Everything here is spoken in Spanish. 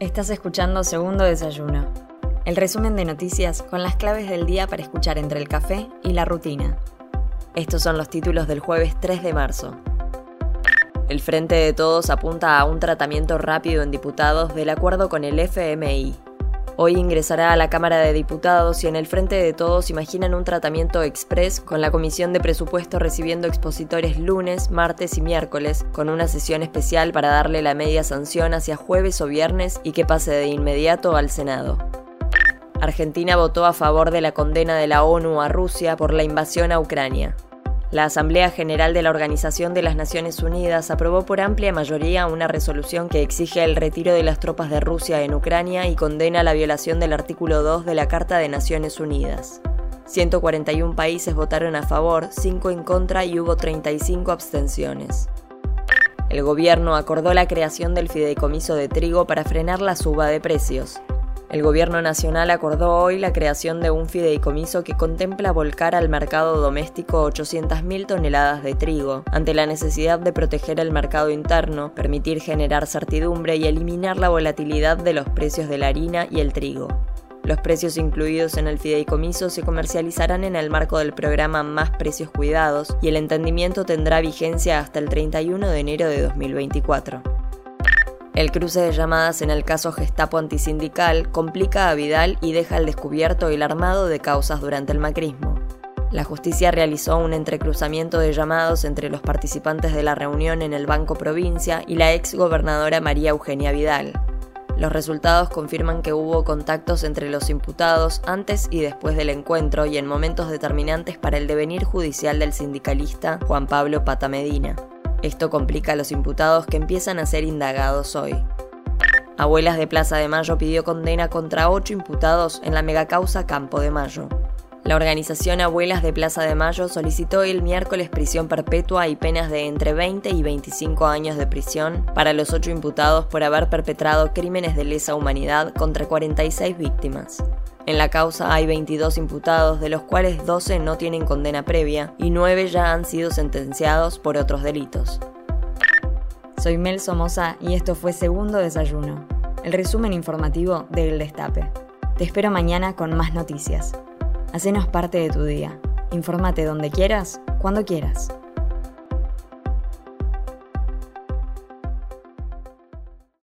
Estás escuchando Segundo Desayuno, el resumen de noticias con las claves del día para escuchar entre el café y la rutina. Estos son los títulos del jueves 3 de marzo. El Frente de Todos apunta a un tratamiento rápido en diputados del acuerdo con el FMI. Hoy ingresará a la Cámara de Diputados y en el Frente de Todos imaginan un tratamiento express con la Comisión de Presupuesto recibiendo expositores lunes, martes y miércoles, con una sesión especial para darle la media sanción hacia jueves o viernes y que pase de inmediato al Senado. Argentina votó a favor de la condena de la ONU a Rusia por la invasión a Ucrania. La Asamblea General de la Organización de las Naciones Unidas aprobó por amplia mayoría una resolución que exige el retiro de las tropas de Rusia en Ucrania y condena la violación del artículo 2 de la Carta de Naciones Unidas. 141 países votaron a favor, 5 en contra y hubo 35 abstenciones. El gobierno acordó la creación del fideicomiso de trigo para frenar la suba de precios. El Gobierno Nacional acordó hoy la creación de un fideicomiso que contempla volcar al mercado doméstico 800.000 toneladas de trigo, ante la necesidad de proteger el mercado interno, permitir generar certidumbre y eliminar la volatilidad de los precios de la harina y el trigo. Los precios incluidos en el fideicomiso se comercializarán en el marco del programa Más Precios Cuidados y el entendimiento tendrá vigencia hasta el 31 de enero de 2024. El cruce de llamadas en el caso Gestapo antisindical complica a Vidal y deja al descubierto el armado de causas durante el macrismo. La justicia realizó un entrecruzamiento de llamados entre los participantes de la reunión en el Banco Provincia y la ex gobernadora María Eugenia Vidal. Los resultados confirman que hubo contactos entre los imputados antes y después del encuentro y en momentos determinantes para el devenir judicial del sindicalista Juan Pablo Pata Medina. Esto complica a los imputados que empiezan a ser indagados hoy. Abuelas de Plaza de Mayo pidió condena contra ocho imputados en la megacausa Campo de Mayo. La organización Abuelas de Plaza de Mayo solicitó el miércoles prisión perpetua y penas de entre 20 y 25 años de prisión para los ocho imputados por haber perpetrado crímenes de lesa humanidad contra 46 víctimas. En la causa hay 22 imputados, de los cuales 12 no tienen condena previa y 9 ya han sido sentenciados por otros delitos. Soy Mel Somoza y esto fue Segundo Desayuno, el resumen informativo del Destape. Te espero mañana con más noticias. Hacenos parte de tu día. Infórmate donde quieras, cuando quieras.